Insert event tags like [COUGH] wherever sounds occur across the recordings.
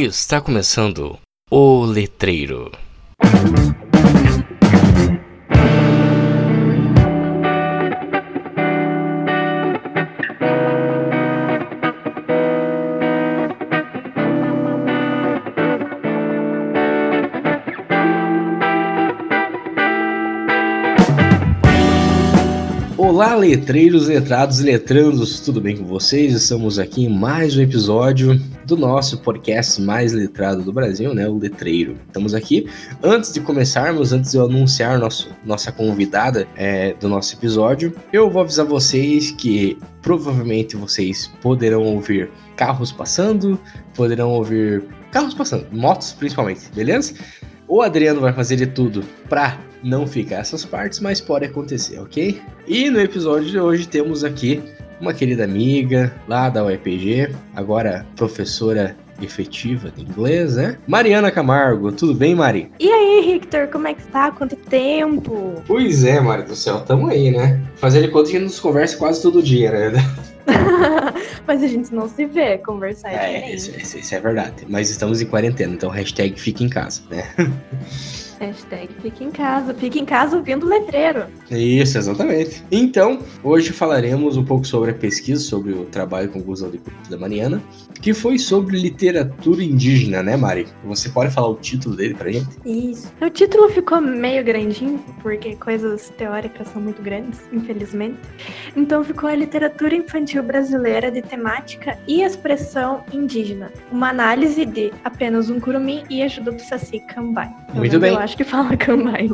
Está começando o Letreiro. Olá, letreiros, letrados e letrandos, tudo bem com vocês? Estamos aqui em mais um episódio do nosso podcast mais letrado do Brasil, né? O Letreiro. Estamos aqui. Antes de começarmos, antes de eu anunciar nosso, nossa convidada é, do nosso episódio, eu vou avisar vocês que provavelmente vocês poderão ouvir carros passando, poderão ouvir carros passando, motos principalmente, beleza? O Adriano vai fazer de tudo pra não ficar essas partes, mas pode acontecer, ok? E no episódio de hoje temos aqui uma querida amiga lá da UEPG, agora professora efetiva de inglês, né? Mariana Camargo, tudo bem, Mari? E aí, Victor, como é que tá? Quanto tempo? Pois é, Mari do céu, tamo aí, né? Fazer de conta que a gente nos conversa quase todo dia, né? [LAUGHS] Mas a gente não se vê conversar. É, isso, isso, é verdade. Mas estamos em quarentena, então hashtag fica em casa, né? [LAUGHS] Hashtag fica em casa. Fica em casa ouvindo letreiro. Isso, exatamente. Então, hoje falaremos um pouco sobre a pesquisa, sobre o trabalho conclusão de da Mariana, que foi sobre literatura indígena, né, Mari? Você pode falar o título dele pra gente? Isso. O título ficou meio grandinho, porque coisas teóricas são muito grandes, infelizmente. Então ficou a literatura infantil brasileira de temática e expressão indígena. Uma análise de apenas um curumim e ajuda do Saci Cambai. Muito bem acho que fala [LAUGHS] Kanbai.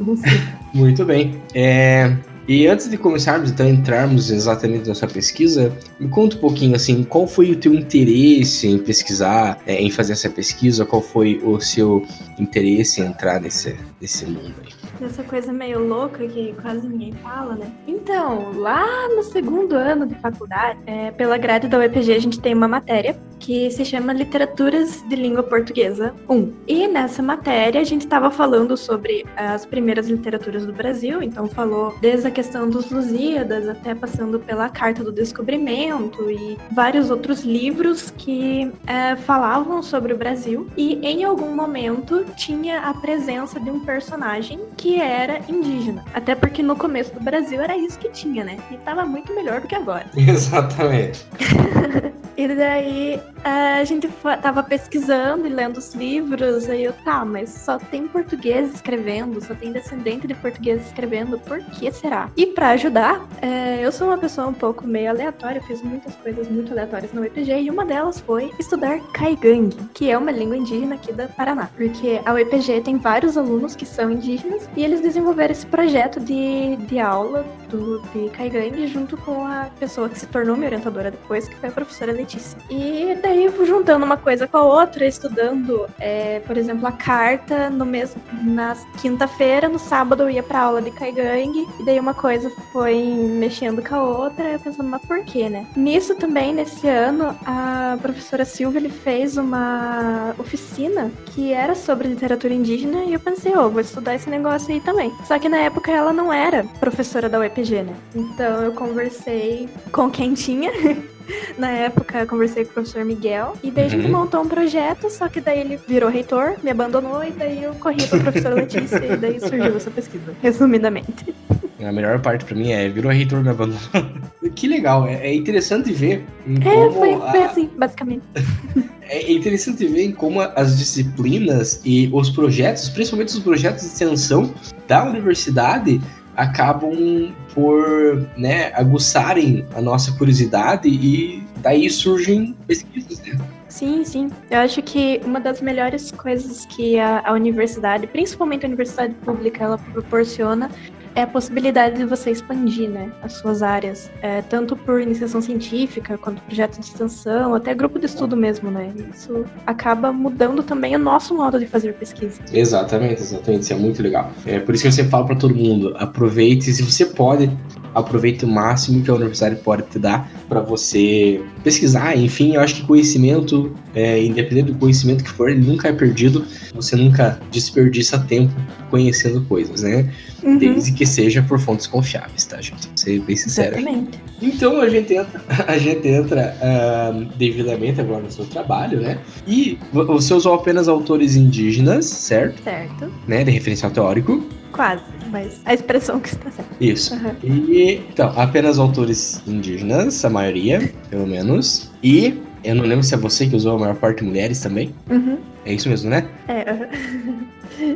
Muito bem. É, e antes de começarmos, então, entrarmos exatamente nessa pesquisa, me conta um pouquinho, assim, qual foi o teu interesse em pesquisar, é, em fazer essa pesquisa, qual foi o seu interesse em entrar nesse, nesse mundo aí? Essa coisa meio louca que quase ninguém fala, né? Então, lá no segundo ano de faculdade, é, pela grade da UEPG, a gente tem uma matéria que se chama Literaturas de Língua Portuguesa 1. E nessa matéria a gente estava falando sobre as primeiras literaturas do Brasil, então falou desde a questão dos Lusíadas até passando pela Carta do Descobrimento e vários outros livros que é, falavam sobre o Brasil. E em algum momento tinha a presença de um personagem que era indígena. Até porque no começo do Brasil era isso que tinha, né? E tava muito melhor do que agora. [LAUGHS] Exatamente. [LAUGHS] E daí a gente tava pesquisando e lendo os livros, aí eu, tá, mas só tem português escrevendo, só tem descendente de português escrevendo, por que será? E para ajudar, é, eu sou uma pessoa um pouco meio aleatória, fiz muitas coisas muito aleatórias no UEPG, e uma delas foi estudar Caigangue, que é uma língua indígena aqui da Paraná. Porque a UEPG tem vários alunos que são indígenas, e eles desenvolveram esse projeto de, de aula do, de Caigangue junto com a pessoa que se tornou minha orientadora depois, que foi a professora Letícia. E daí, juntando uma coisa com a outra, estudando, é, por exemplo, a carta no mesmo, na quinta-feira, no sábado eu ia pra aula de Kaigang, e daí uma coisa foi mexendo com a outra, eu pensando, mas por quê, né? Nisso também, nesse ano, a professora Silvia ele fez uma oficina que era sobre literatura indígena, e eu pensei, ô, oh, vou estudar esse negócio aí também. Só que na época ela não era professora da UEPG, né? Então eu conversei com quem tinha [LAUGHS] Na época, conversei com o professor Miguel e daí a gente uhum. montou um projeto, só que daí ele virou reitor, me abandonou e daí eu corri para a professora Letícia e daí surgiu essa pesquisa, resumidamente. A melhor parte para mim é virou reitor, me abandonou. [LAUGHS] que legal, é, é interessante ver. é, foi, foi a... assim, basicamente. [LAUGHS] é interessante ver como as disciplinas e os projetos, principalmente os projetos de extensão da universidade, acabam por né, aguçarem a nossa curiosidade e daí surgem pesquisas, né? Sim, sim. Eu acho que uma das melhores coisas que a, a universidade, principalmente a universidade pública, ela proporciona é a possibilidade de você expandir né, as suas áreas, é, tanto por iniciação científica, quanto projeto de extensão, até grupo de estudo mesmo, né? Isso acaba mudando também o nosso modo de fazer pesquisa. Exatamente, exatamente. Isso é muito legal. É por isso que eu sempre falo para todo mundo: aproveite, se você pode, aproveite o máximo que a universidade pode te dar para você pesquisar, enfim, eu acho que conhecimento, é, independente do conhecimento que for, ele nunca é perdido, você nunca desperdiça tempo conhecendo coisas, né? Uhum. Desde que seja por fontes confiáveis, tá, gente? Vou ser bem sincero. Exatamente. Então a gente entra, [LAUGHS] a gente entra uh, devidamente agora no seu trabalho, né? E você usou apenas autores indígenas, certo? Certo. Né? De referencial teórico. Quase, mas a expressão que está certa. Isso. Uhum. E, então, apenas autores indígenas, a maioria, pelo menos. E eu não lembro se é você que usou a maior parte mulheres também. Uhum. É isso mesmo, né? É. [LAUGHS]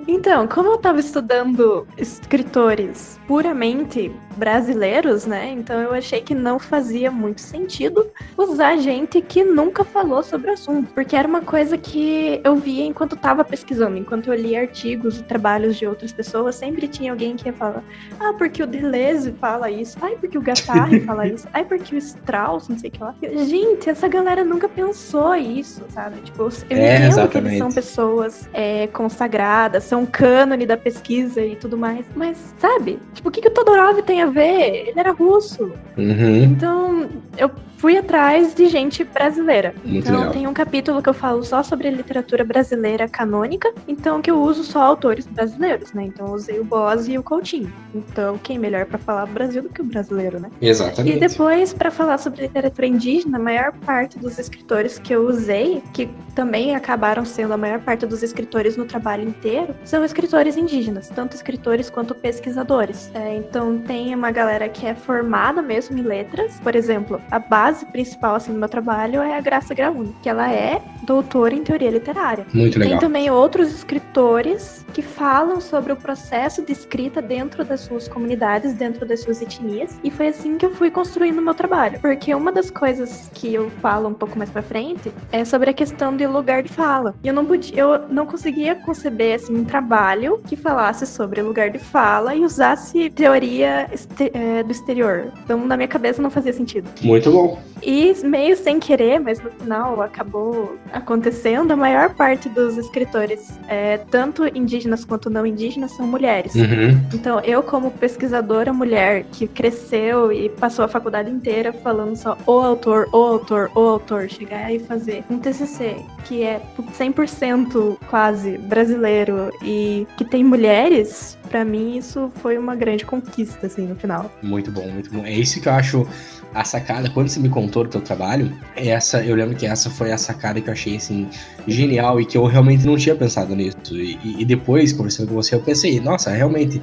Então, como eu estava estudando escritores puramente brasileiros, né? Então eu achei que não fazia muito sentido usar gente que nunca falou sobre o assunto, porque era uma coisa que eu via enquanto estava pesquisando, enquanto eu lia artigos e trabalhos de outras pessoas, sempre tinha alguém que ia falar: "Ah, porque o Deleuze fala isso. Ai, porque o Guattari [LAUGHS] fala isso. Ai, porque o Strauss, não sei o que lá". Gente, essa galera nunca pensou isso, sabe? Tipo, eu é, entendo exatamente. que eles são pessoas é, consagradas, são cânone da pesquisa e tudo mais, mas sabe? Tipo, o que, que o Todorov tem a ver? Ele era russo. Uhum. Então, eu fui atrás de gente brasileira. Muito então legal. tem um capítulo que eu falo só sobre literatura brasileira canônica, então que eu uso só autores brasileiros, né? Então eu usei o Bose e o Coutinho. Então quem melhor para falar do Brasil do que o brasileiro, né? Exatamente. E depois para falar sobre literatura indígena, a maior parte dos escritores que eu usei, que também acabaram sendo a maior parte dos escritores no trabalho inteiro, são escritores indígenas, tanto escritores quanto pesquisadores. É, então tem uma galera que é formada mesmo em letras, por exemplo, a base base principal assim, do meu trabalho é a Graça Graúna, que ela é doutora em teoria literária. Muito legal. Tem também outros escritores que falam sobre o processo de escrita dentro das suas comunidades, dentro das suas etnias, e foi assim que eu fui construindo o meu trabalho. Porque uma das coisas que eu falo um pouco mais para frente é sobre a questão de lugar de fala. E eu não podia, eu não conseguia conceber assim um trabalho que falasse sobre lugar de fala e usasse teoria este, é, do exterior. Então, na minha cabeça não fazia sentido. Muito bom. E meio sem querer, mas no final acabou acontecendo, a maior parte dos escritores, é, tanto indígenas quanto não indígenas, são mulheres. Uhum. Então, eu, como pesquisadora mulher que cresceu e passou a faculdade inteira falando só o autor, o autor, o autor, chegar e fazer um TCC que é 100% quase brasileiro e que tem mulheres, para mim isso foi uma grande conquista, assim, no final. Muito bom, muito bom. É isso que eu acho a sacada, quando você me contou do teu trabalho, essa, eu lembro que essa foi a sacada que eu achei, assim, genial e que eu realmente não tinha pensado nisso. E, e depois, conversando com você, eu pensei, nossa, realmente,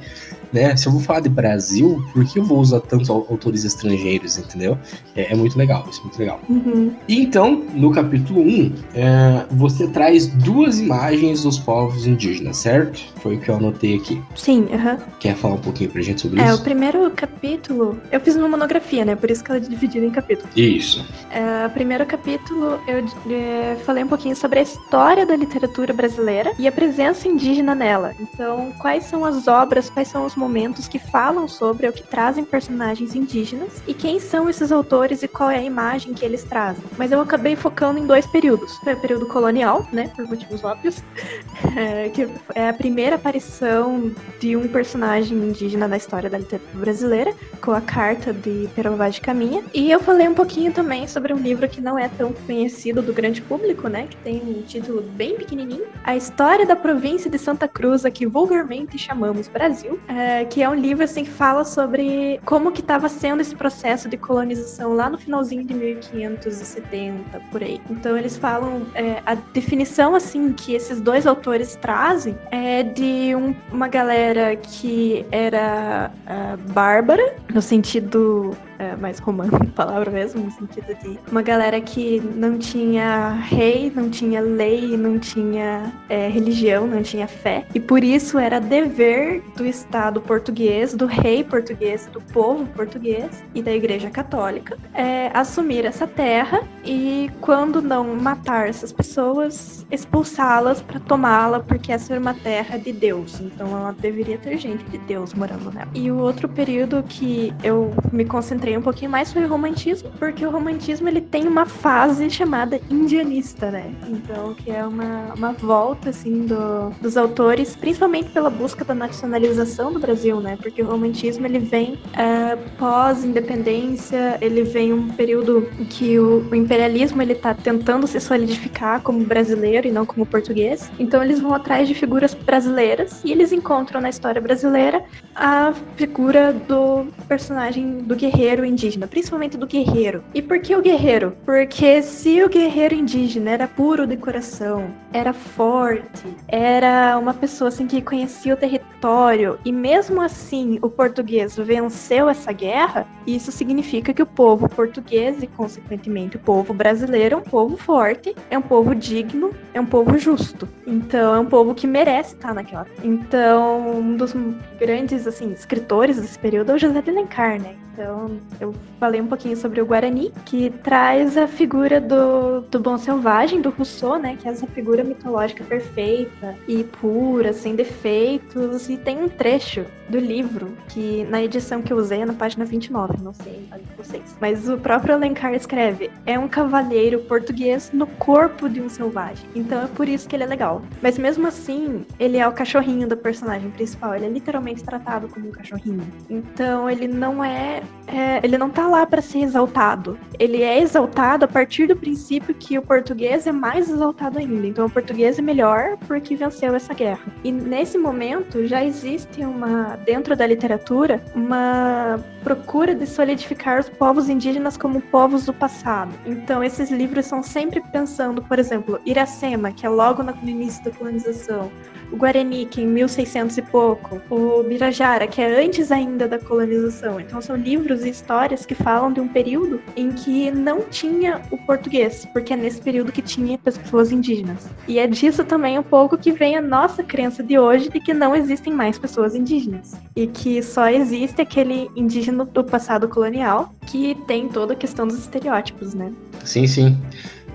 né, se eu vou falar de Brasil, por que eu vou usar tantos autores estrangeiros, entendeu? É, é muito legal, isso é muito legal. Uhum. E então, no capítulo 1, é, você traz duas imagens dos povos indígenas, certo? Foi o que eu anotei aqui. Sim, aham. Uhum. Quer falar um pouquinho pra gente sobre é, isso? É, o primeiro capítulo, eu fiz uma monografia, né, por isso que ela é dividida em capítulos. Isso. É, primeiro capítulo, eu é, falei um pouquinho sobre a história da literatura brasileira e a presença indígena nela. Então, quais são as obras, quais são os momentos que falam sobre ou que trazem personagens indígenas e quem são esses autores e qual é a imagem que eles trazem. Mas eu acabei focando em dois períodos. Foi o período colonial, né, por motivos óbvios, [LAUGHS] é, que é a primeira aparição de um personagem indígena na história da literatura brasileira, com a carta de Perová de Caminha. E eu falei um pouquinho também sobre um livro que não é tão conhecido do grande público, né, que tem um título bem pequenininho, A História da Província de Santa Cruz, a que vulgarmente chamamos Brasil. É, é, que é um livro assim que fala sobre como que estava sendo esse processo de colonização lá no finalzinho de 1570 por aí. Então eles falam é, a definição assim que esses dois autores trazem é de um, uma galera que era uh, bárbara no sentido é, mais romano palavra mesmo, no sentido de uma galera que não tinha rei, não tinha lei, não tinha é, religião, não tinha fé, e por isso era dever do Estado português, do rei português, do povo português e da Igreja Católica é, assumir essa terra e, quando não matar essas pessoas, expulsá-las para tomá-la, porque essa era uma terra de Deus, então ela deveria ter gente de Deus morando nela. E o outro período que eu me concentrei encontrei um pouquinho mais foi o romantismo, porque o romantismo ele tem uma fase chamada indianista, né? Então, que é uma, uma volta, assim, do, dos autores, principalmente pela busca da nacionalização do Brasil, né? Porque o romantismo, ele vem uh, pós-independência, ele vem um período que o, o imperialismo, ele tá tentando se solidificar como brasileiro e não como português. Então, eles vão atrás de figuras brasileiras e eles encontram na história brasileira a figura do personagem do guerreiro indígena, principalmente do guerreiro. E por que o guerreiro? Porque se o guerreiro indígena era puro de coração, era forte, era uma pessoa assim que conhecia o território e mesmo assim o português venceu essa guerra, isso significa que o povo português e consequentemente o povo brasileiro é um povo forte, é um povo digno, é um povo justo. Então é um povo que merece estar naquela. Então um dos grandes assim escritores desse período é o José de Alencar, né? Então, eu falei um pouquinho sobre o Guarani, que traz a figura do, do bom selvagem, do Rousseau, né? Que é essa figura mitológica perfeita e pura, sem defeitos. E tem um trecho do livro, que na edição que eu usei é na página 29, não sei a vocês. Mas o próprio Alencar escreve: é um cavaleiro português no corpo de um selvagem. Então é por isso que ele é legal. Mas mesmo assim, ele é o cachorrinho do personagem principal. Ele é literalmente tratado como um cachorrinho. Então ele não é é, ele não tá lá para ser exaltado. Ele é exaltado a partir do princípio que o português é mais exaltado ainda. Então o português é melhor porque venceu essa guerra. E nesse momento já existe uma dentro da literatura uma procura de solidificar os povos indígenas como povos do passado. Então esses livros são sempre pensando, por exemplo, Iracema, que é logo no início da colonização, o Guarani, que é em 1600 e pouco, o Birajara, que é antes ainda da colonização. Então são livros histórias que falam de um período em que não tinha o português, porque é nesse período que tinha pessoas indígenas. E é disso também um pouco que vem a nossa crença de hoje de que não existem mais pessoas indígenas e que só existe aquele indígena do passado colonial que tem toda a questão dos estereótipos, né? Sim, sim.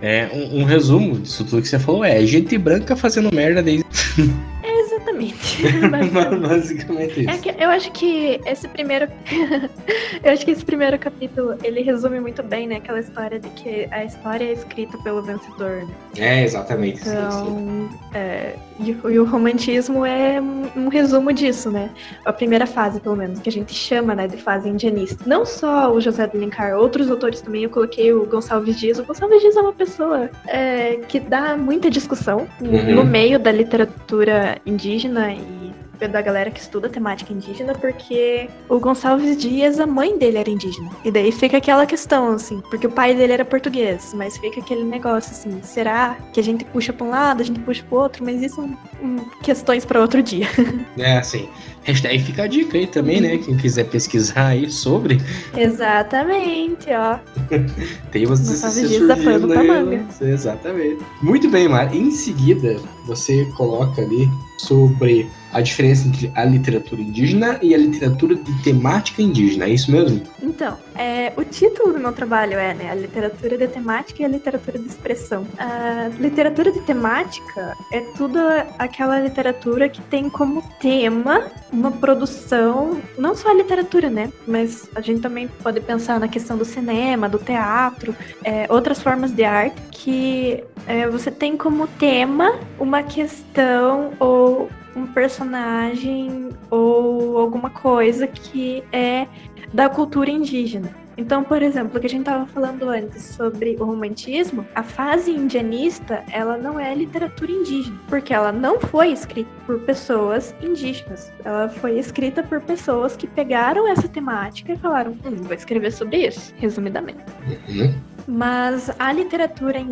É, um, um, resumo disso tudo que você falou é gente branca fazendo merda desde. [LAUGHS] Exatamente. [LAUGHS] Basicamente isso. É eu acho que esse primeiro. [LAUGHS] eu acho que esse primeiro capítulo ele resume muito bem, né? Aquela história de que a história é escrita pelo vencedor. Né? É, exatamente. Então. É, e, e, o romantismo é um resumo disso, né? A primeira fase, pelo menos, que a gente chama né, de fase indianista. Não só o José de Alencar, outros autores também. Eu coloquei o Gonçalves Dias. O Gonçalves Dias é uma pessoa é, que dá muita discussão uhum. no meio da literatura indígena e da galera que estuda temática indígena, porque o Gonçalves Dias, a mãe dele era indígena. E daí fica aquela questão, assim, porque o pai dele era português, mas fica aquele negócio assim, será que a gente puxa pra um lado, a gente puxa pro outro, mas isso são hum, questões para outro dia. [LAUGHS] É, assim. Hashtag fica a dica aí também, né? Quem quiser pesquisar aí sobre. Exatamente, ó. [LAUGHS] Tem umas Gonçalves Dias da pano pra manga. Exatamente. Muito bem, Mar. Em seguida, você coloca ali sobre a diferença entre a literatura indígena e a literatura de temática indígena, é isso mesmo? Então, é, o título do meu trabalho é né, a literatura de temática e a literatura de expressão. A literatura de temática é tudo aquela literatura que tem como tema uma produção, não só a literatura, né? Mas a gente também pode pensar na questão do cinema, do teatro, é, outras formas de arte que é, você tem como tema uma questão ou um personagem ou alguma coisa que é da cultura indígena. Então, por exemplo, o que a gente estava falando antes sobre o romantismo, a fase indianista, ela não é literatura indígena, porque ela não foi escrita por pessoas indígenas. Ela foi escrita por pessoas que pegaram essa temática e falaram: hum, vou escrever sobre isso, resumidamente. Uhum. Mas a literatura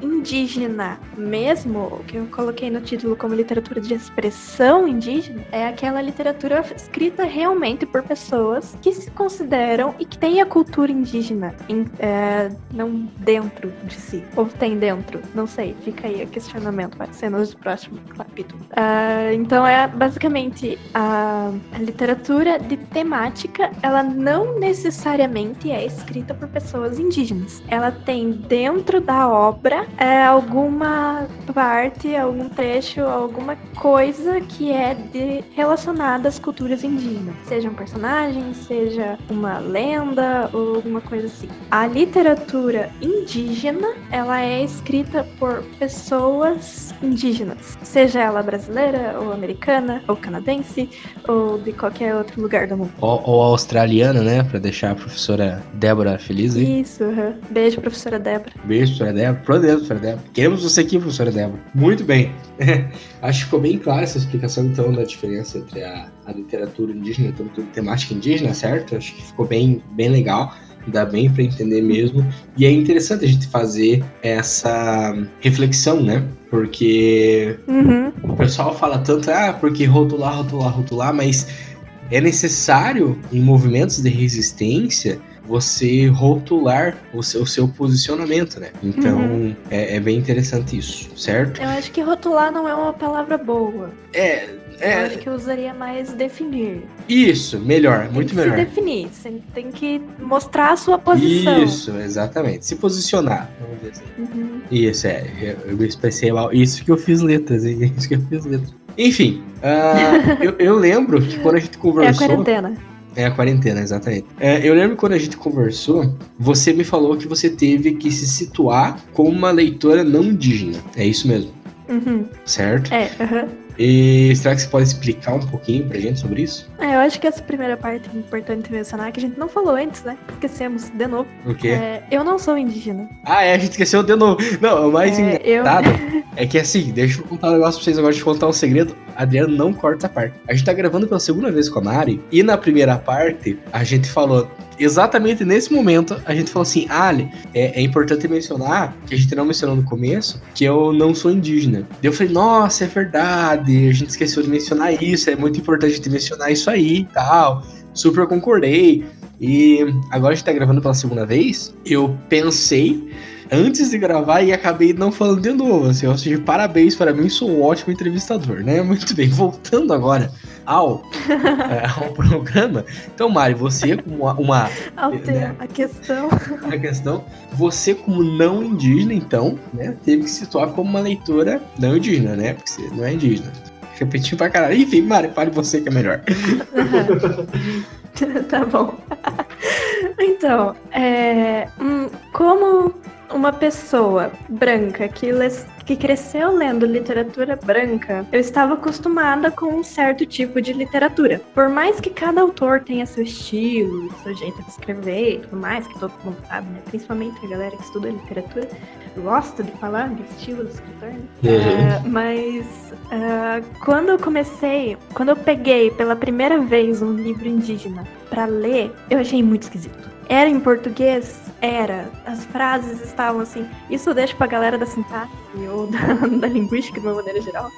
indígena, mesmo, o que eu coloquei no título como literatura de expressão indígena, é aquela literatura escrita realmente por pessoas que se consideram e que têm a cultura indígena em, é, não dentro de si. Ou tem dentro, não sei, fica aí o questionamento, vai ser nos próximos capítulos. Uh, então é basicamente a, a literatura de temática, ela não necessariamente é escrita por pessoas indígenas ela tem dentro da obra é, alguma parte, algum trecho, alguma coisa que é de, relacionada às culturas indígenas. Seja um personagem, seja uma lenda ou alguma coisa assim. A literatura indígena, ela é escrita por pessoas indígenas, seja ela brasileira ou americana ou canadense ou de qualquer outro lugar do mundo. Ou, ou australiana, né? Pra deixar a professora Débora feliz aí. Isso, uhum. beijo, professora Débora. Beijo, professora Débora. Pro Deus, professora Débora. Queremos você aqui, professora Débora. Muito bem. [LAUGHS] Acho que ficou bem clara essa explicação, então, da diferença entre a, a literatura indígena e a literatura temática indígena, certo? Acho que ficou bem, bem legal dá bem para entender mesmo. E é interessante a gente fazer essa reflexão, né? Porque uhum. o pessoal fala tanto, ah, porque rotular, rotular, rotular, mas é necessário em movimentos de resistência você rotular o seu, o seu posicionamento, né? Então uhum. é, é, bem interessante isso, certo? Eu acho que rotular não é uma palavra boa. É. É... Eu acho que eu usaria mais definir. Isso, melhor, muito tem melhor. Se definir, você tem que mostrar a sua posição. Isso, exatamente. Se posicionar, vamos dizer assim. Uhum. Isso, é. Eu, eu expressei mal. Isso que eu fiz letras, hein? [LAUGHS] Isso que eu fiz letras. Enfim, uh, eu, eu, lembro que quando a gente conversou. É a quarentena. É a quarentena, exatamente. É, eu lembro quando a gente conversou, você me falou que você teve que se situar como uma leitora não indígena. É isso mesmo? Uhum. Certo? É, aham. Uhum. E será que você pode explicar um pouquinho pra gente sobre isso? É, eu acho que essa primeira parte é importante mencionar, que a gente não falou antes, né? Esquecemos de novo. O quê? É, eu não sou indígena. Ah, é, a gente esqueceu de novo. Não, o mais É, engraçado é que assim, deixa eu contar um negócio pra vocês agora, deixa eu contar um segredo. Adriano não corta essa parte. A gente tá gravando pela segunda vez com a Mari, e na primeira parte, a gente falou, exatamente nesse momento, a gente falou assim, Ali, é, é importante mencionar, que a gente não mencionou no começo, que eu não sou indígena. Eu falei, nossa, é verdade, a gente esqueceu de mencionar isso, é muito importante a gente mencionar isso aí e tal. Super concordei. E agora a gente tá gravando pela segunda vez, eu pensei antes de gravar e acabei não falando de novo. Assim, ou seja, parabéns para mim, sou um ótimo entrevistador, né? [LAUGHS] Muito bem, voltando agora ao, é, [LAUGHS] ao programa. Então, Mari, você como uma. né, a questão. a questão, você como não indígena, então, né, teve que se situar como uma leitora não indígena, né? Porque você não é indígena. Repetiu pra caralho. Enfim, Mari, fale você que é melhor. [LAUGHS] tá bom. [LAUGHS] então, é, hum, como uma pessoa branca que, que cresceu lendo literatura branca, eu estava acostumada com um certo tipo de literatura. Por mais que cada autor tenha seu estilo, seu jeito de escrever e tudo mais, que todo mundo sabe, né? Principalmente a galera que estuda literatura, gosta de falar de estilo do escritor, né? Ah, mas ah, quando eu comecei, quando eu peguei pela primeira vez um livro indígena pra ler, eu achei muito esquisito. Era em português? Era. As frases estavam assim. Isso eu deixo pra galera da sintaxe ou da, [LAUGHS] da linguística de uma maneira geral.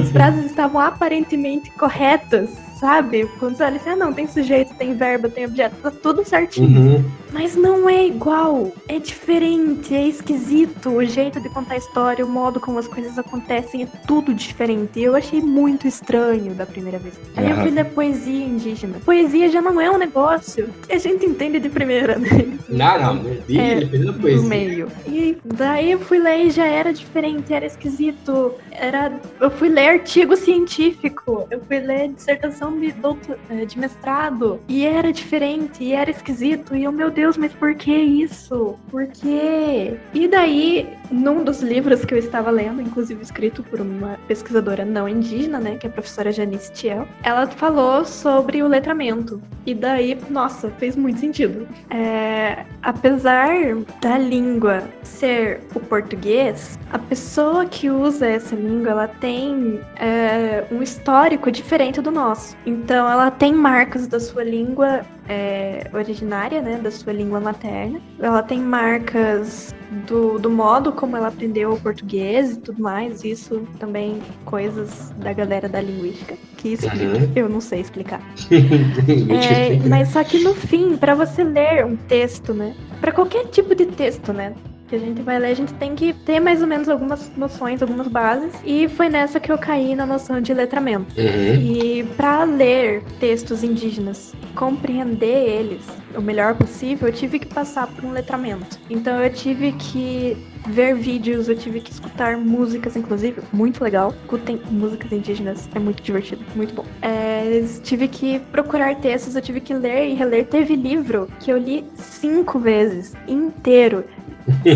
As frases estavam aparentemente corretas, sabe? Quando você olha assim, ah não, tem sujeito, tem verbo, tem objeto, tá tudo certinho. Uhum. Mas não é igual, é diferente, é esquisito. O jeito de contar a história, o modo como as coisas acontecem, é tudo diferente. Eu achei muito estranho da primeira vez. Aí eu fui ler poesia indígena. Poesia já não é um negócio a gente entende de primeira, né? Não, não, de, É, dependendo da Do poesia. meio. E daí eu fui ler e já era diferente, era esquisito. Era... Eu fui ler artigo científico, eu fui ler dissertação de, doutor... eh, de mestrado. E era diferente, e era esquisito. E eu, meu Deus, mas por que isso? Por quê? E daí, num dos livros que eu estava lendo, inclusive escrito por uma pesquisadora não indígena, né, que é a professora Janice Tiel, ela falou sobre o letramento. E daí, nossa, fez muito sentido. É, apesar da língua ser o português, a pessoa que usa essa língua, ela tem é, um histórico diferente do nosso. Então, ela tem marcas da sua língua é, originária, né, da sua língua materna. Ela tem marcas do, do modo como ela aprendeu o português e tudo mais. Isso também coisas da galera da linguística que explica. Uhum. Eu não sei explicar. [LAUGHS] É, mas só que no fim, pra você ler um texto, né? Pra qualquer tipo de texto, né? Que a gente vai ler, a gente tem que ter mais ou menos algumas noções, algumas bases. E foi nessa que eu caí na noção de letramento. Uhum. E pra ler textos indígenas, compreender eles, o melhor possível, eu tive que passar por um letramento. Então eu tive que ver vídeos, eu tive que escutar músicas, inclusive, muito legal. Escutem músicas indígenas, é muito divertido, muito bom. É, tive que procurar textos, eu tive que ler e reler. Teve livro que eu li cinco vezes, inteiro,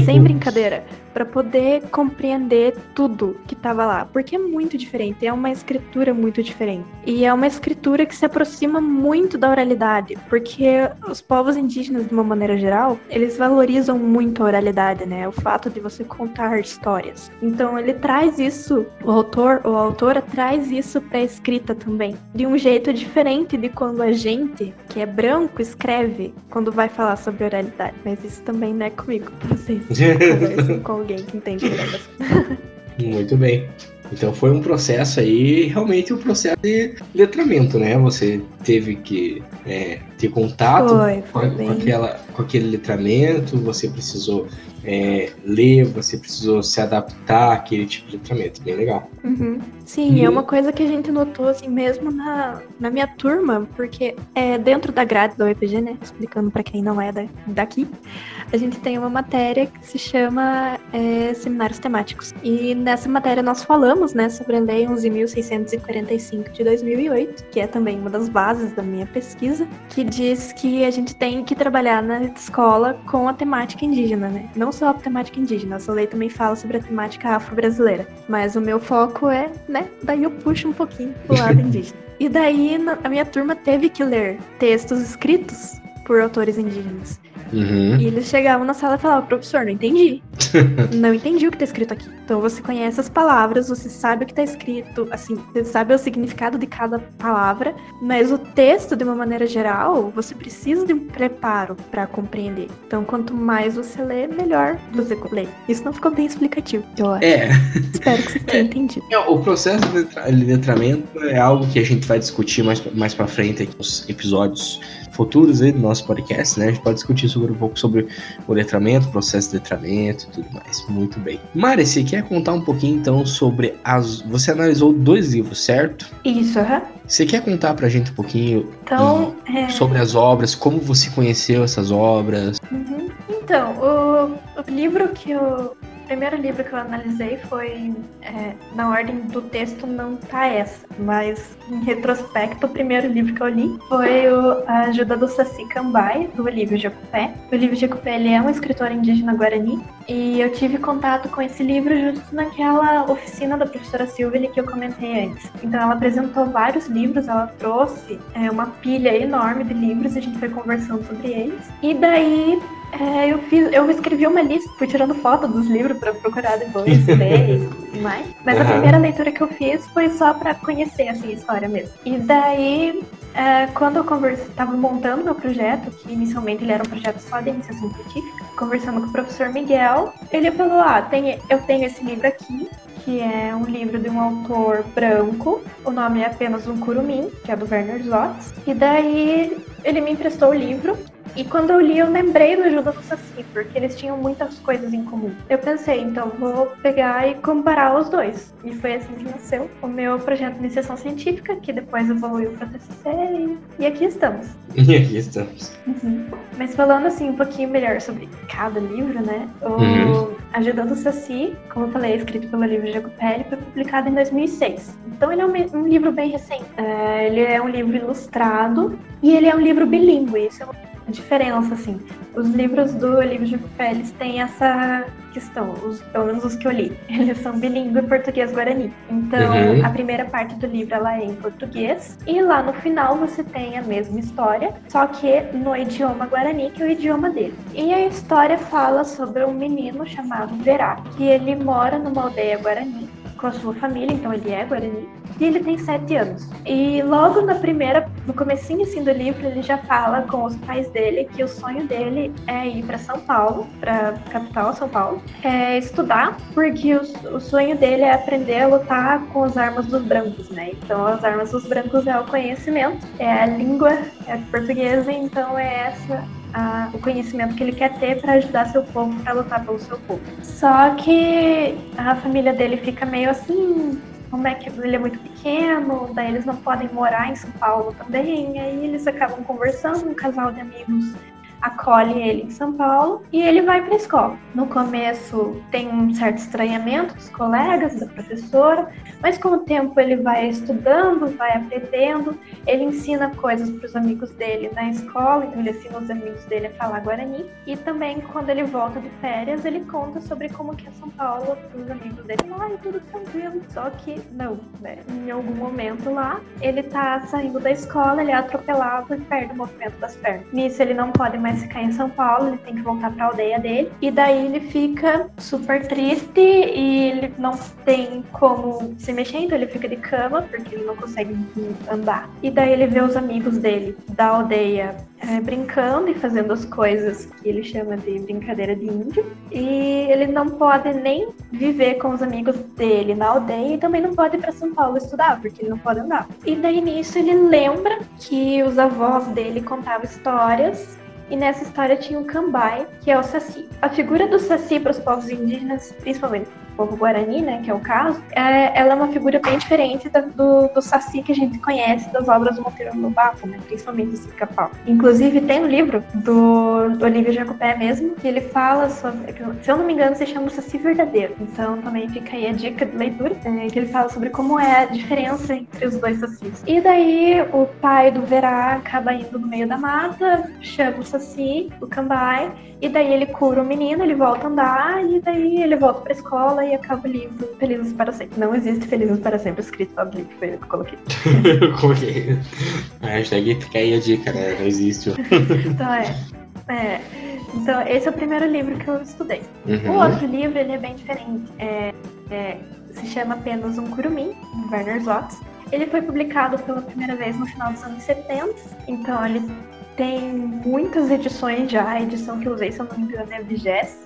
sem brincadeira para poder compreender tudo que estava lá, porque é muito diferente, é uma escritura muito diferente. E é uma escritura que se aproxima muito da oralidade, porque os povos indígenas, de uma maneira geral, eles valorizam muito a oralidade, né? O fato de você contar histórias. Então ele traz isso, o autor ou a autora traz isso para a escrita também, de um jeito diferente de quando a gente, que é branco, escreve quando vai falar sobre oralidade. Mas isso também não é comigo, pra vocês [LAUGHS] com alguém que entende [LAUGHS] Muito bem. Então foi um processo aí, realmente um processo de letramento, né? Você teve que é, ter contato foi, foi com, com, aquela, com aquele letramento, você precisou é, ler, você precisou se adaptar àquele tipo de tratamento. Bem legal. Uhum. Sim, e... é uma coisa que a gente notou, assim, mesmo na, na minha turma, porque é dentro da grade da UEPG, né? Explicando para quem não é da, daqui, a gente tem uma matéria que se chama é, Seminários Temáticos. E nessa matéria nós falamos, né, sobre a Lei 11.645 de 2008, que é também uma das bases da minha pesquisa, que diz que a gente tem que trabalhar na escola com a temática indígena, né? Não só a temática indígena, essa lei também fala sobre a temática afro-brasileira. Mas o meu foco é, né, daí eu puxo um pouquinho pro lado [LAUGHS] indígena. E daí a minha turma teve que ler textos escritos por autores indígenas. Uhum. E eles chegavam na sala e falavam, professor, não entendi. [LAUGHS] não entendi o que tá escrito aqui. Então você conhece as palavras, você sabe o que tá escrito, assim, você sabe o significado de cada palavra, mas o texto, de uma maneira geral, você precisa de um preparo para compreender. Então, quanto mais você lê, melhor você lê. Isso não ficou bem explicativo, eu acho. É. [LAUGHS] Espero que você tenha é. entendido. O processo de letramento é algo que a gente vai discutir mais, mais pra frente aqui nos episódios futuros aí do nosso podcast, né? A gente pode discutir sobre um pouco sobre o letramento, o processo de letramento e tudo mais. Muito bem. Mari, você quer contar um pouquinho então sobre as. Você analisou dois livros, certo? Isso, aham. Você quer contar pra gente um pouquinho então, é... sobre as obras, como você conheceu essas obras? Uhum. Então, o, o livro que eu primeiro livro que eu analisei foi, é, na ordem do texto não tá essa, mas em retrospecto, o primeiro livro que eu li foi o A Ajuda do Saci Cambai, do Olívio Jacupé. O Olívio Jacupé, ele é um escritor indígena guarani, e eu tive contato com esse livro justo naquela oficina da professora Silvia que eu comentei antes. Então ela apresentou vários livros, ela trouxe é, uma pilha enorme de livros, e a gente foi conversando sobre eles. E daí é, eu fiz, eu escrevi uma lista, fui tirando foto dos livros para procurar depois [LAUGHS] ler e tudo mais. Mas uhum. a primeira leitura que eu fiz foi só para conhecer assim, a história mesmo. E daí, é, quando eu estava montando meu projeto, que inicialmente ele era um projeto só de iniciação científica, conversando com o professor Miguel, ele falou: Ah, tem, eu tenho esse livro aqui, que é um livro de um autor branco. O nome é apenas Um Curumim, que é do Werner Zotz. E daí ele me emprestou o livro e quando eu li, eu lembrei do Ajuda do Saci, porque eles tinham muitas coisas em comum. Eu pensei, então vou pegar e comparar os dois. E foi assim que nasceu o meu projeto de iniciação científica, que depois evoluiu para TCC, e, e aqui estamos. [LAUGHS] E aqui estamos. Uhum. Mas falando assim um pouquinho melhor sobre cada livro, né? O uhum. Ajudando o Saci, como eu falei, é escrito pelo livro Jaco Pele, foi publicado em 2006. Então ele é um, um livro bem recente. É, ele é um livro ilustrado e ele é um livro bilíngue. Isso é diferença, assim. Os livros do livro de Pérez têm essa questão, os, pelo menos os que eu li, [LAUGHS] eles são bilíngue português-guarani. Então, uhum. a primeira parte do livro ela é em português e lá no final você tem a mesma história, só que no idioma guarani, que é o idioma dele. E a história fala sobre um menino chamado Verá, que ele mora numa aldeia guarani com a sua família, então ele é guarani, e ele tem sete anos. E logo na primeira, no comecinho assim do livro, ele já fala com os pais dele que o sonho dele é ir para São Paulo, para capital São Paulo, é estudar, porque o, o sonho dele é aprender a lutar com as armas dos brancos, né? Então as armas dos brancos é o conhecimento, é a língua é portuguesa, então é essa a, o conhecimento que ele quer ter para ajudar seu povo, para lutar pelo seu povo. Só que a família dele fica meio assim, como é que ele é muito pequeno, daí eles não podem morar em São Paulo também, aí eles acabam conversando, um casal de amigos acolhe ele em São Paulo e ele vai para a escola. No começo tem um certo estranhamento dos colegas, da professora, mas com o tempo ele vai estudando, vai aprendendo, ele ensina coisas para os amigos dele na escola, então ele ensina os amigos dele a falar Guarani e também quando ele volta de férias ele conta sobre como que é São Paulo para os amigos dele. Ai, tudo tranquilo, só que não, né? Em algum momento lá ele tá saindo da escola, ele é atropelado e perde o movimento das pernas. Nisso ele não pode mais ficar em São Paulo, ele tem que voltar para a aldeia dele. E daí ele fica super triste e ele não tem como se mexer, então ele fica de cama porque ele não consegue andar. E daí ele vê os amigos dele da aldeia é, brincando e fazendo as coisas que ele chama de brincadeira de índio. E ele não pode nem viver com os amigos dele na aldeia e também não pode ir para São Paulo estudar, porque ele não pode andar. E daí nisso ele lembra que os avós dele contavam histórias e nessa história tinha o Cambai, que é o Saci. A figura do Saci para os povos indígenas, principalmente povo guarani, né, que é o caso, é, ela é uma figura bem diferente da, do, do Saci que a gente conhece das obras do Monteiro Lobato, né, principalmente do Pica-Pau. Inclusive, tem um livro do, do Olívio Jacopé mesmo, que ele fala sobre, se eu não me engano, se chama o Saci Verdadeiro. Então, também fica aí a dica de leitura, é, que ele fala sobre como é a diferença entre os dois Sacis. E daí, o pai do Verá acaba indo no meio da mata, chama o Saci, o Cambai, e daí ele cura o menino, ele volta a andar, e daí ele volta pra escola e acaba o livro Felizes para Sempre. Não existe Felizes para Sempre escrito no livro, foi eu que coloquei. [LAUGHS] coloquei. A hashtag fica aí a dica, né? Não existe. então é. É, então, esse é o primeiro livro que eu estudei. Uhum. O outro livro, ele é bem diferente. É, é, se chama apenas Um Curumim, Werner Zotz. Ele foi publicado pela primeira vez no final dos anos 70, então ele tem muitas edições já. A edição que eu usei, se eu não me engano, é a 26,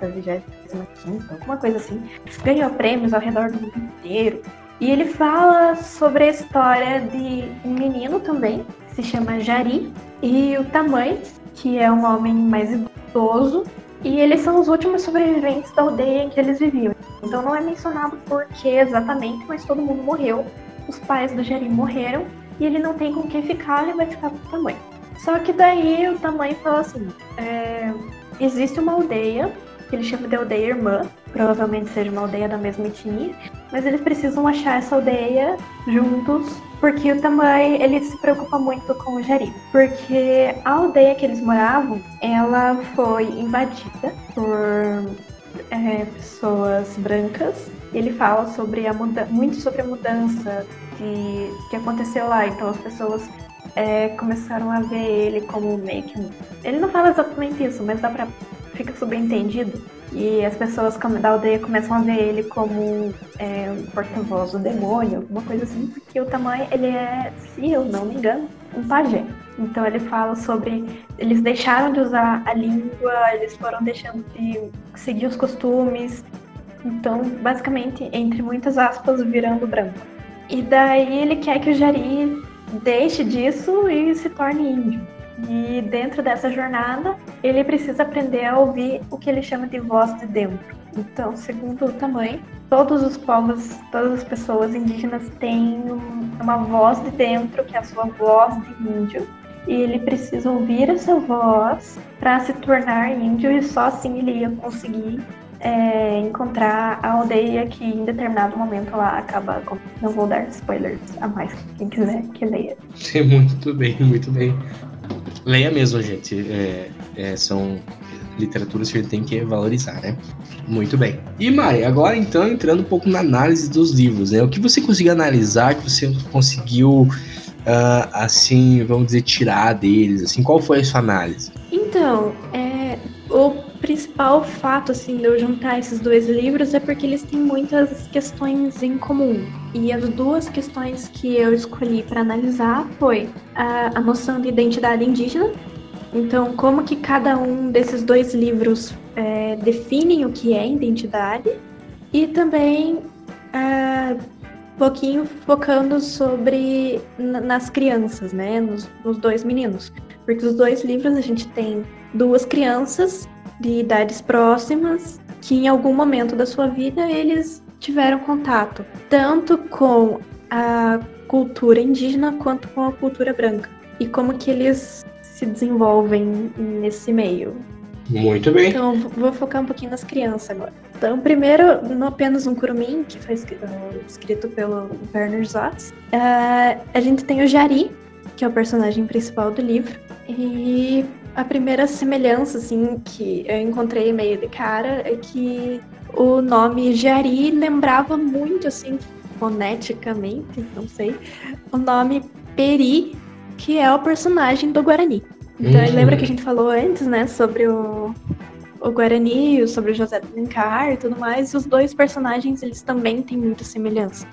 25, alguma coisa assim. Ganhou prêmios ao redor do mundo inteiro. E ele fala sobre a história de um menino também, que se chama Jari, e o Tamanho, que é um homem mais idoso. E eles são os últimos sobreviventes da aldeia em que eles viviam. Então não é mencionado por que exatamente, mas todo mundo morreu. Os pais do Jari morreram e ele não tem com quem ficar, ele vai ficar com o tamanho. Só que daí o tamanho fala assim: é, existe uma aldeia, que ele chama de aldeia irmã, provavelmente seja uma aldeia da mesma etnia, mas eles precisam achar essa aldeia juntos, porque o tamanho ele se preocupa muito com o Jari. Porque a aldeia que eles moravam, ela foi invadida por é, pessoas brancas. Ele fala sobre a muda muito sobre a mudança que, que aconteceu lá. Então as pessoas é, começaram a ver ele como meio que. Ele não fala exatamente isso, mas dá pra. fica subentendido. E as pessoas da aldeia começam a ver ele como é, um porta-voz do demônio, alguma coisa assim, porque o tamanho, ele é, se eu não me engano, um pajé. Então ele fala sobre. Eles deixaram de usar a língua, eles foram deixando de seguir os costumes. Então, basicamente, entre muitas aspas, virando branco. E daí ele quer que o Jari deixe disso e se torne índio. E dentro dessa jornada, ele precisa aprender a ouvir o que ele chama de voz de dentro. Então, segundo o tamanho, todos os povos, todas as pessoas indígenas têm uma voz de dentro, que é a sua voz de índio, e ele precisa ouvir essa voz para se tornar índio e só assim ele ia conseguir é, encontrar a aldeia que em determinado momento lá acaba. Com... Não vou dar spoilers a mais, quem quiser que leia. [LAUGHS] Muito bem, muito bem. Leia mesmo, gente. É, é, são literaturas que a gente tem que valorizar, né? Muito bem. E Mari, agora então entrando um pouco na análise dos livros, né? O que você conseguiu analisar, que você conseguiu, uh, assim, vamos dizer, tirar deles, assim, qual foi a sua análise? Então, é, principal fato assim de eu juntar esses dois livros é porque eles têm muitas questões em comum. E as duas questões que eu escolhi para analisar foi a, a noção de identidade indígena. Então, como que cada um desses dois livros é, definem o que é identidade e também é, um pouquinho focando sobre nas crianças, né, nos, nos dois meninos, porque os dois livros a gente tem duas crianças de idades próximas que em algum momento da sua vida eles tiveram contato tanto com a cultura indígena quanto com a cultura branca e como que eles se desenvolvem nesse meio. Muito bem. Então, vou focar um pouquinho nas crianças agora. Então, primeiro, no apenas um curumim, que foi escrito pelo Werner Zotz, uh, a gente tem o Jari, que é o personagem principal do livro. E a primeira semelhança, assim, que eu encontrei meio de cara é que o nome Jari lembrava muito, assim, foneticamente, não sei, o nome Peri, que é o personagem do Guarani. Então, uhum. lembra que a gente falou antes, né, sobre o, o Guarani, sobre o José de Alencar e tudo mais, e os dois personagens, eles também têm muita semelhança.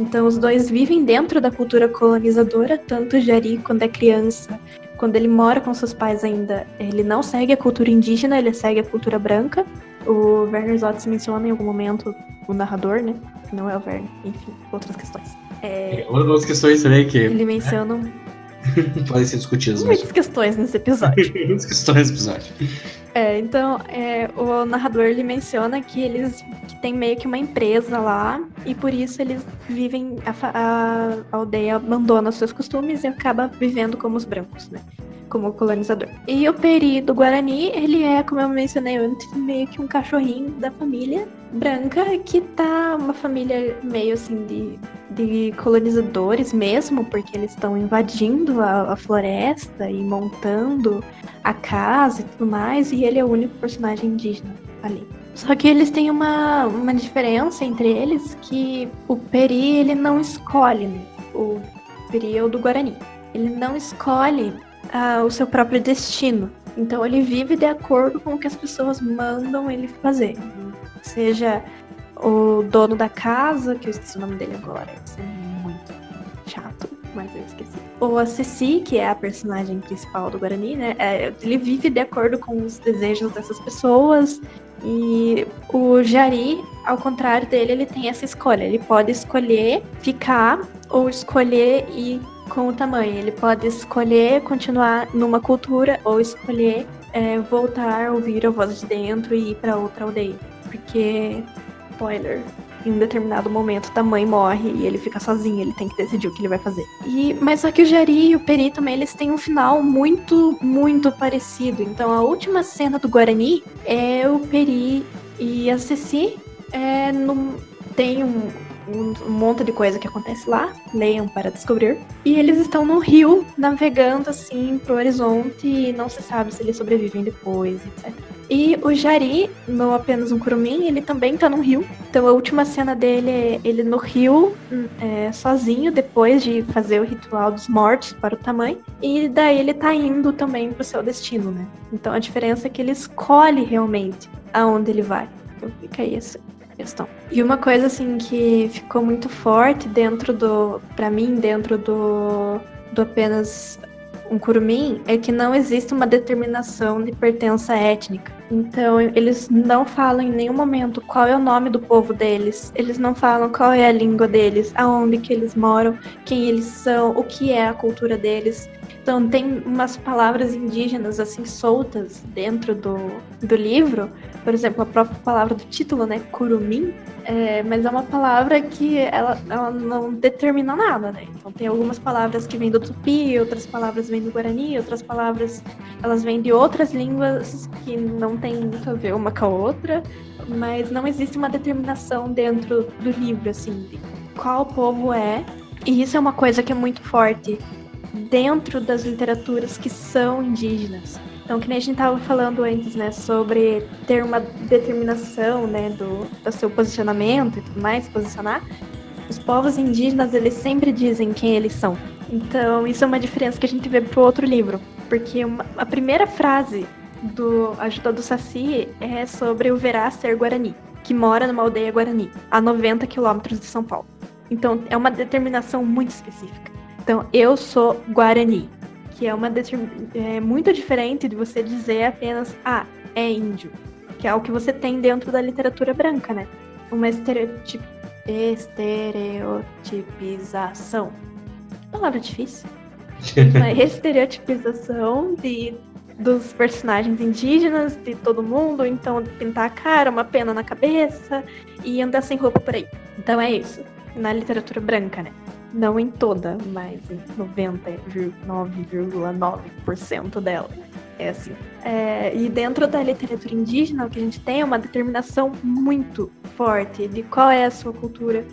Então, os dois vivem dentro da cultura colonizadora, tanto o Jari, quando é criança, quando ele mora com seus pais ainda, ele não segue a cultura indígena, ele segue a cultura branca. O Werner Zotz menciona em algum momento o narrador, né? Não é o Werner, enfim, outras questões. É... Outras questões também que... Ele menciona [LAUGHS] Podem ser discutidas. Muitas questões nesse episódio. [LAUGHS] Muitas questões nesse episódio. É, então, é, o narrador ele menciona que eles que tem meio que uma empresa lá e por isso eles vivem a, a, a aldeia abandona seus costumes e acaba vivendo como os brancos, né? Como colonizador. E o Peri do Guarani, ele é, como eu mencionei antes, meio que um cachorrinho da família branca que tá uma família meio assim de, de colonizadores mesmo, porque eles estão invadindo a, a floresta e montando a casa e tudo mais, e ele é o único personagem indígena ali. Só que eles têm uma, uma diferença entre eles que o Peri ele não escolhe, né? o Peri é o do Guarani. Ele não escolhe uh, o seu próprio destino. Então ele vive de acordo com o que as pessoas mandam ele fazer. Seja o dono da casa, que eu esqueci o nome dele agora, isso é muito chato, mas eu esqueci. Ou a Ceci, que é a personagem principal do Guarani, né? É, ele vive de acordo com os desejos dessas pessoas. E o Jari, ao contrário dele, ele tem essa escolha. Ele pode escolher ficar ou escolher ir com o tamanho. Ele pode escolher continuar numa cultura ou escolher é, voltar, ouvir a voz de dentro e ir para outra aldeia. Porque, spoiler, em um determinado momento a mãe morre e ele fica sozinho, ele tem que decidir o que ele vai fazer. E, mas só que o Jari e o Peri também, eles têm um final muito, muito parecido. Então a última cena do Guarani é o Peri e a Ceci é, no, tem um, um, um monte de coisa que acontece lá, leiam para descobrir. E eles estão no rio, navegando assim pro horizonte e não se sabe se eles sobrevivem depois, etc. E o Jari, no Apenas um Curumim, ele também tá no rio. Então a última cena dele é ele no rio, é, sozinho, depois de fazer o ritual dos mortos para o tamanho. E daí ele tá indo também pro seu destino, né? Então a diferença é que ele escolhe realmente aonde ele vai. Então fica essa questão. E uma coisa assim que ficou muito forte dentro do, para mim, dentro do, do apenas um curumim é que não existe uma determinação de pertença étnica. Então, eles não falam em nenhum momento qual é o nome do povo deles. Eles não falam qual é a língua deles, aonde que eles moram, quem eles são, o que é a cultura deles. Então tem umas palavras indígenas assim soltas dentro do, do livro. Por exemplo, a própria palavra do título, né? Curumim. É, mas é uma palavra que ela, ela não determina nada, né? Então tem algumas palavras que vêm do tupi, outras palavras vêm do guarani, outras palavras elas vêm de outras línguas que não tem muito a ver uma com a outra, mas não existe uma determinação dentro do livro, assim, de qual povo é. E isso é uma coisa que é muito forte dentro das literaturas que são indígenas. Então, que nem a gente estava falando antes, né, sobre ter uma determinação, né, do, do seu posicionamento e tudo mais, posicionar, os povos indígenas, eles sempre dizem quem eles são. Então, isso é uma diferença que a gente vê pro outro livro, porque uma, a primeira frase do Ajuda do Saci é sobre o Verá ser Guarani, que mora numa aldeia Guarani, a 90 quilômetros de São Paulo. Então, é uma determinação muito específica. Então, eu sou Guarani, que é uma é muito diferente de você dizer apenas, ah, é índio, que é o que você tem dentro da literatura branca, né? Uma estereotip... estereotipização. Palavra difícil. [LAUGHS] uma estereotipização de dos personagens indígenas, de todo mundo, então pintar a cara, uma pena na cabeça e andar sem roupa por aí. Então é isso, na literatura branca, né? Não em toda, mas em 99,9% dela. É assim. É, e dentro da literatura indígena, o que a gente tem é uma determinação muito forte de qual é a sua cultura,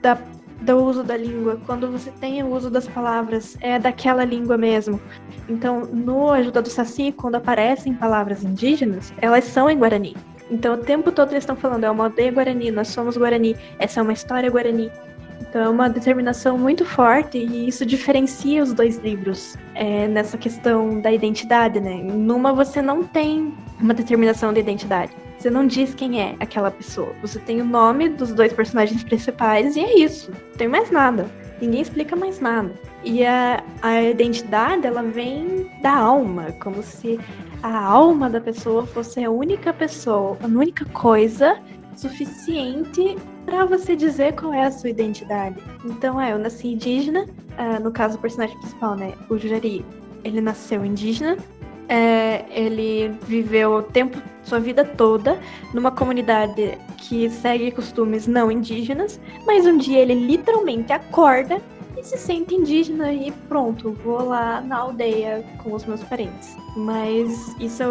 da, do uso da língua. Quando você tem o uso das palavras, é daquela língua mesmo. Então, no Ajuda do Saci, quando aparecem palavras indígenas, elas são em Guarani. Então, o tempo todo eles estão falando, é uma aldeia Guarani, nós somos Guarani, essa é uma história Guarani. Então é uma determinação muito forte e isso diferencia os dois livros é, nessa questão da identidade, né? Numa você não tem uma determinação de identidade. Você não diz quem é aquela pessoa. Você tem o nome dos dois personagens principais e é isso. Não tem mais nada. Ninguém explica mais nada. E a, a identidade, ela vem da alma, como se a alma da pessoa fosse a única pessoa, a única coisa suficiente para você dizer qual é a sua identidade. Então, é, eu nasci indígena, uh, no caso, o personagem principal, né, o Jari, ele nasceu indígena, é, ele viveu o tempo, sua vida toda numa comunidade que segue costumes não indígenas, mas um dia ele literalmente acorda e se sente indígena e pronto, vou lá na aldeia com os meus parentes. Mas isso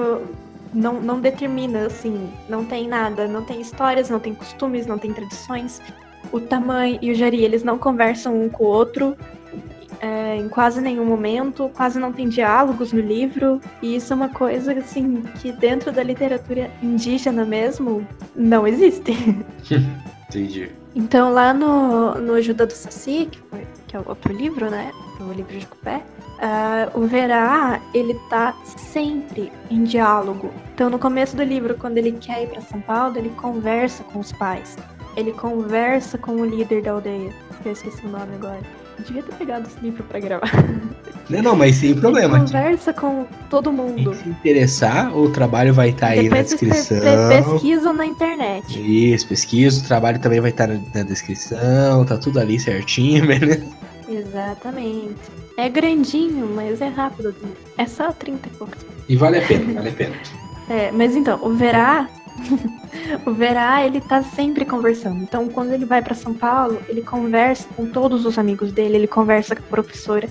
não, não determina, assim, não tem nada, não tem histórias, não tem costumes, não tem tradições. O Tamanho e o Jari, eles não conversam um com o outro é, em quase nenhum momento, quase não tem diálogos no livro, e isso é uma coisa, assim, que dentro da literatura indígena mesmo, não existe. [LAUGHS] Entendi. Então, lá no, no Ajuda do Saci, que, foi, que é o outro livro, né, o livro de Cupé, Uh, o Verá, ele tá sempre em diálogo. Então, no começo do livro, quando ele quer ir para São Paulo, ele conversa com os pais. Ele conversa com o líder da aldeia. Eu esqueci o nome agora. Eu devia ter pegado esse livro para gravar. Não, não, mas sem problema. Ele conversa com todo mundo. Quem se interessar, o trabalho vai estar tá aí na descrição. Pesquisam na internet. Isso, pesquisa, o trabalho também vai estar tá na, na descrição, tá tudo ali certinho, [LAUGHS] beleza? Exatamente. É grandinho, mas é rápido. É só 30 e poucos. E vale a pena, vale a pena. É, mas então, o Verá. [LAUGHS] o Verá, ele tá sempre conversando. Então, quando ele vai para São Paulo, ele conversa com todos os amigos dele, ele conversa com a professora.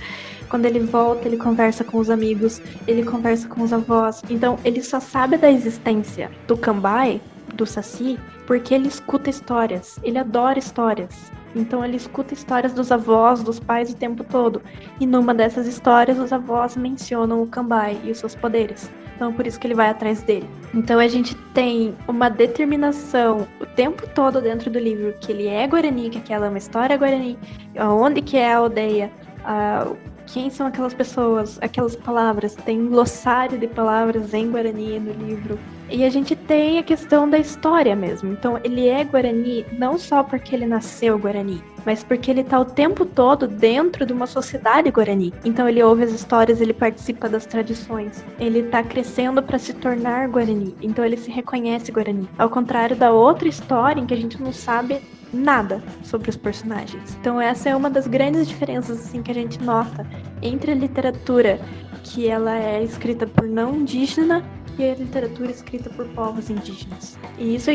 Quando ele volta, ele conversa com os amigos, ele conversa com os avós. Então, ele só sabe da existência do Cambai, do Saci, porque ele escuta histórias. Ele adora histórias. Então ele escuta histórias dos avós, dos pais o tempo todo. E numa dessas histórias, os avós mencionam o Kambai e os seus poderes. Então por isso que ele vai atrás dele. Então a gente tem uma determinação o tempo todo dentro do livro que ele é Guarani, que aquela é uma história Guarani, onde que é a aldeia, quem são aquelas pessoas, aquelas palavras. Tem um glossário de palavras em Guarani no livro. E a gente tem a questão da história mesmo. Então, ele é Guarani não só porque ele nasceu Guarani, mas porque ele está o tempo todo dentro de uma sociedade Guarani. Então, ele ouve as histórias, ele participa das tradições. Ele está crescendo para se tornar Guarani. Então, ele se reconhece Guarani. Ao contrário da outra história em que a gente não sabe nada sobre os personagens. Então essa é uma das grandes diferenças assim que a gente nota entre a literatura que ela é escrita por não indígena a literatura escrita por povos indígenas. E isso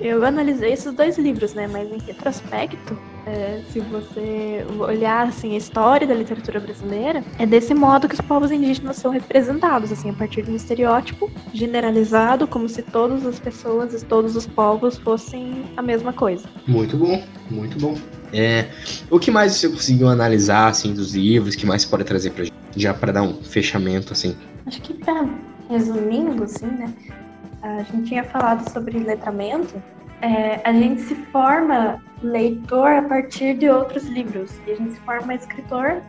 eu analisei esses dois livros, né? Mas em retrospecto, é, se você olhar assim a história da literatura brasileira, é desse modo que os povos indígenas são representados, assim, a partir de um estereótipo generalizado, como se todas as pessoas e todos os povos fossem a mesma coisa. Muito bom, muito bom. É, o que mais você conseguiu analisar assim dos livros? que mais pode trazer para já para dar um fechamento assim? Acho que para resumindo, assim, né? A gente tinha falado sobre letramento. É, a gente se forma leitor a partir de outros livros. E a gente se forma escritor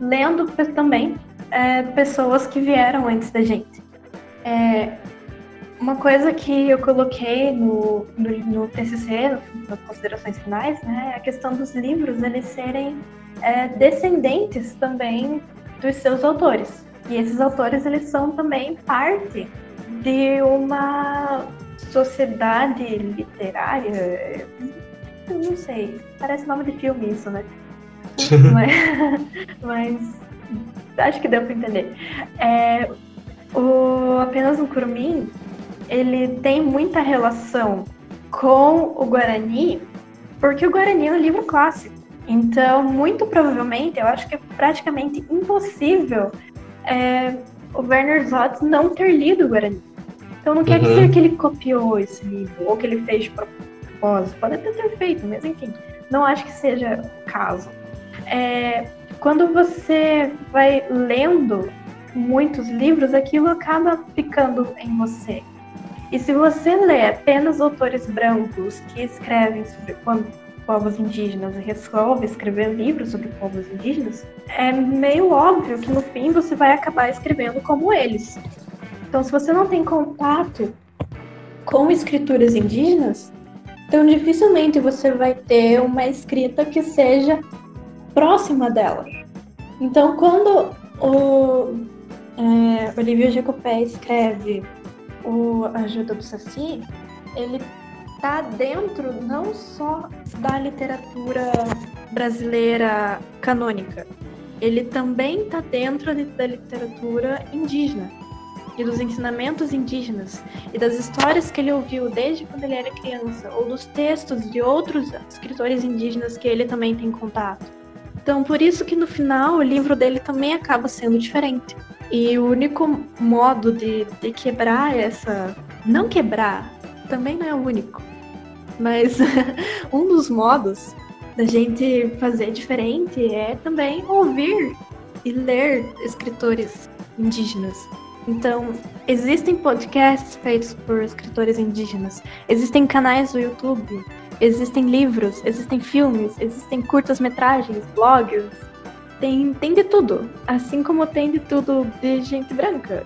lendo também é, pessoas que vieram antes da gente. É, uma coisa que eu coloquei no, no, no TCC, nas considerações finais, né, é a questão dos livros eles serem é, descendentes também dos seus autores. E esses autores eles são também parte de uma sociedade literária. Não sei, parece nome de filme isso, né? [LAUGHS] mas, mas acho que deu para entender. É, o Apenas um Curumim, ele tem muita relação com o Guarani, porque o Guarani é um livro clássico. Então, muito provavelmente, eu acho que é praticamente impossível é, o Werner Zotz não ter lido o Guarani. Então, não quer uhum. dizer que ele copiou esse livro ou que ele fez de propósito. Pode até ter feito, mas enfim, não acho que seja o caso. É, quando você vai lendo muitos livros, aquilo acaba ficando em você. E se você lê apenas autores brancos que escrevem sobre povos indígenas e resolve escrever livros sobre povos indígenas, é meio óbvio que no fim você vai acabar escrevendo como eles. Então, se você não tem contato com escrituras indígenas, então dificilmente você vai ter uma escrita que seja próxima dela. Então, quando o é, Olivia Jacopé escreve o Ajuda do Saci, ele está dentro não só da literatura brasileira canônica, ele também está dentro da literatura indígena e dos ensinamentos indígenas e das histórias que ele ouviu desde quando ele era criança ou dos textos de outros escritores indígenas que ele também tem contato. Então, por isso que no final o livro dele também acaba sendo diferente. E o único modo de, de quebrar essa. Não quebrar, também não é o único. Mas [LAUGHS] um dos modos da gente fazer diferente é também ouvir e ler escritores indígenas. Então, existem podcasts feitos por escritores indígenas, existem canais do YouTube, existem livros, existem filmes, existem curtas-metragens, blogs, tem, tem de tudo. Assim como tem de tudo de gente branca.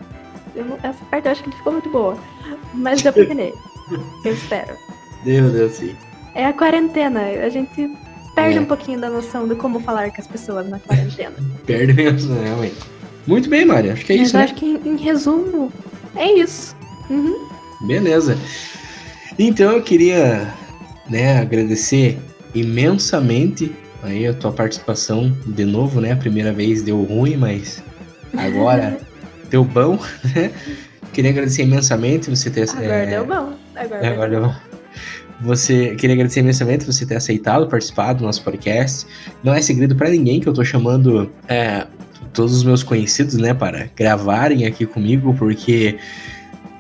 Eu, essa parte eu acho que ficou muito boa. Mas deu pra [LAUGHS] entender. eu espero. Deu, deu sim. É a quarentena. A gente perde é. um pouquinho da noção de como falar com as pessoas na quarentena. [LAUGHS] perde mesmo, né, realmente. Muito bem, Maria. Acho que é Mas isso. Né? acho que, em, em resumo, é isso. Uhum. Beleza. Então eu queria né, agradecer imensamente aí a tua participação de novo, né? A primeira vez deu ruim, mas agora [LAUGHS] deu bom, né? Queria agradecer imensamente você ter. Agora é... deu bom. Agora, agora deu bom. Você queria agradecer imensamente você ter aceitado participar do nosso podcast. Não é segredo para ninguém que eu tô chamando é, todos os meus conhecidos, né, para gravarem aqui comigo, porque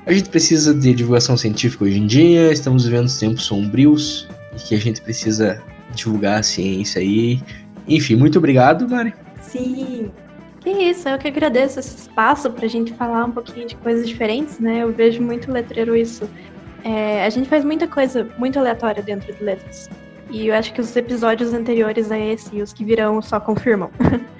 a gente precisa de divulgação científica hoje em dia. Estamos vivendo tempos sombrios e que a gente precisa divulgar a ciência aí. Enfim, muito obrigado, Mari. Sim. Que isso, eu que agradeço esse espaço para a gente falar um pouquinho de coisas diferentes, né? Eu vejo muito letreiro isso. É, a gente faz muita coisa muito aleatória dentro de letras. E eu acho que os episódios anteriores a esse e os que virão só confirmam.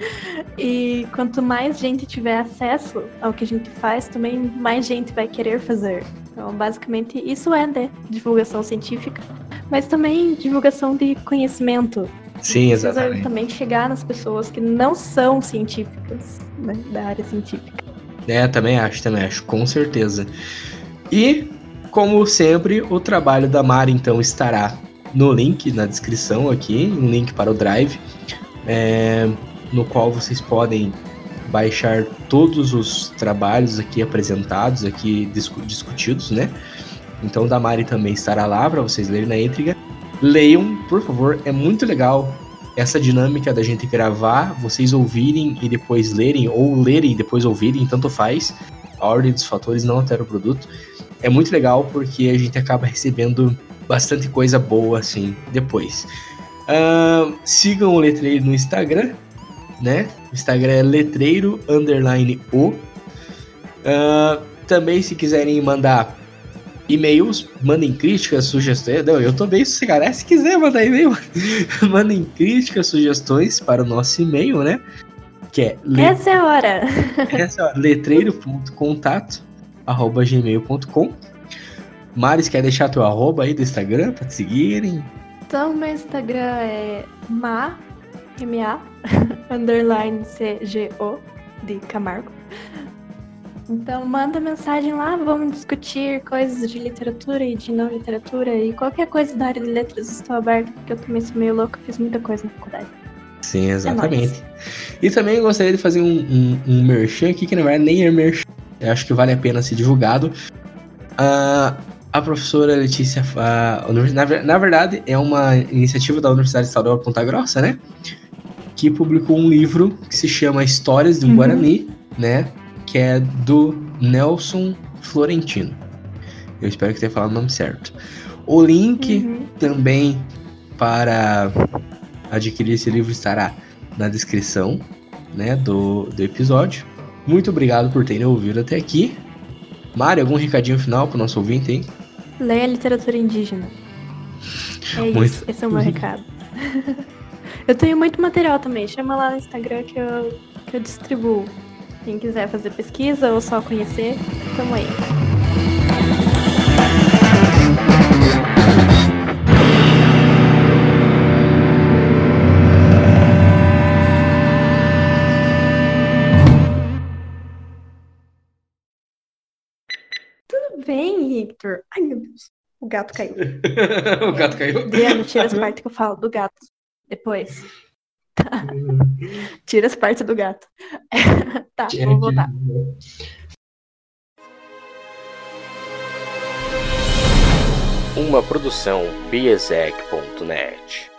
[LAUGHS] e quanto mais gente tiver acesso ao que a gente faz, também mais gente vai querer fazer. Então, basicamente, isso é de divulgação científica mas também divulgação de conhecimento. Sim, exatamente. Também chegar nas pessoas que não são científicas, né, da área científica. É, também acho, também acho, com certeza. E, como sempre, o trabalho da Mari, então, estará no link na descrição aqui, um link para o Drive, é, no qual vocês podem baixar todos os trabalhos aqui apresentados, aqui discutidos, né? Então da Mari também estará lá para vocês lerem na íntegra. Leiam, por favor, é muito legal essa dinâmica da gente gravar, vocês ouvirem e depois lerem, ou lerem e depois ouvirem, tanto faz. A ordem dos fatores não altera o produto. É muito legal porque a gente acaba recebendo bastante coisa boa assim depois. Uh, sigam o Letreiro no Instagram, né? O Instagram é letreiro underline o. Uh, também se quiserem mandar e-mails, mandem críticas, sugestões. Não, eu tô bem sossegado. É, se quiser mandar e-mail, [LAUGHS] mandem críticas, sugestões para o nosso e-mail, né? Que é. Essa é a hora. Essa é a hora. letreiro.contato gmail.com. Maris, quer deixar teu arroba aí do Instagram para te seguirem? Então, meu Instagram é ma, M-A, [LAUGHS] underline C-G-O, de Camargo. Então manda mensagem lá, vamos discutir coisas de literatura e de não literatura e qualquer coisa da área de letras estou aberto, porque eu também sou meio louco, fiz muita coisa na faculdade. Sim, exatamente. É e também gostaria de fazer um, um, um merchan aqui, que na verdade nem é merchan, Eu acho que vale a pena ser divulgado. Uh, a professora Letícia, uh, na, na, verdade, é uma iniciativa da Universidade Estadual de Ponta Grossa, né? Que publicou um livro que se chama Histórias do uhum. Guarani, né? Que é do Nelson Florentino. Eu espero que tenha falado o nome certo. O link uhum. também para adquirir esse livro estará na descrição né, do, do episódio. Muito obrigado por terem ouvido até aqui. Mari, algum recadinho final para o nosso ouvinte, hein? Leia literatura indígena. É [LAUGHS] muito. isso, esse é o meu recado. [LAUGHS] eu tenho muito material também, chama lá no Instagram que eu, que eu distribuo. Quem quiser fazer pesquisa ou só conhecer, tamo aí. Bem, Victor. Ai, meu Deus. O gato caiu. [LAUGHS] o gato caiu? Adriano, tira as partes que eu falo do gato. Depois. Tá. tira as partes do gato. [LAUGHS] tá, vou voltar. Uma produção biesec.net